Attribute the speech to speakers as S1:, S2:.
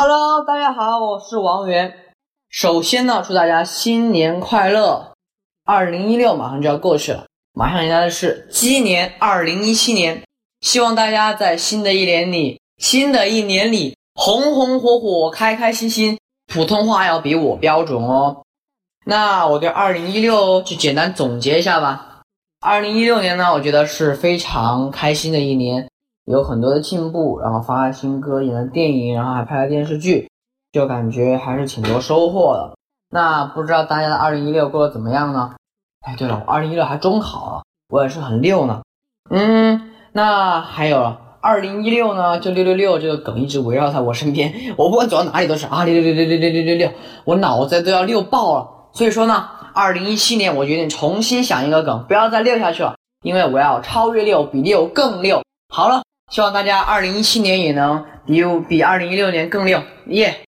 S1: Hello，大家好，我是王源。首先呢，祝大家新年快乐！二零一六马上就要过去了，马上迎来的是鸡年二零一七年。希望大家在新的一年里，新的一年里红红火火、开开心心。普通话要比我标准哦。那我对二零一六就简单总结一下吧。二零一六年呢，我觉得是非常开心的一年。有很多的进步，然后发了新歌，演了电影，然后还拍了电视剧，就感觉还是挺多收获的。那不知道大家的二零一六过得怎么样呢？哎，对了，我二零一六还中考了，我也是很六呢。嗯，那还有二零一六呢，就六六六这个梗一直围绕在我身边，我不管走到哪里都是啊六六六六六六六六六，我脑子都要六爆了。所以说呢，二零一七年我决定重新想一个梗，不要再六下去了，因为我要超越六，比六更六。好了。希望大家二零一七年也能比比二零一六年更六耶！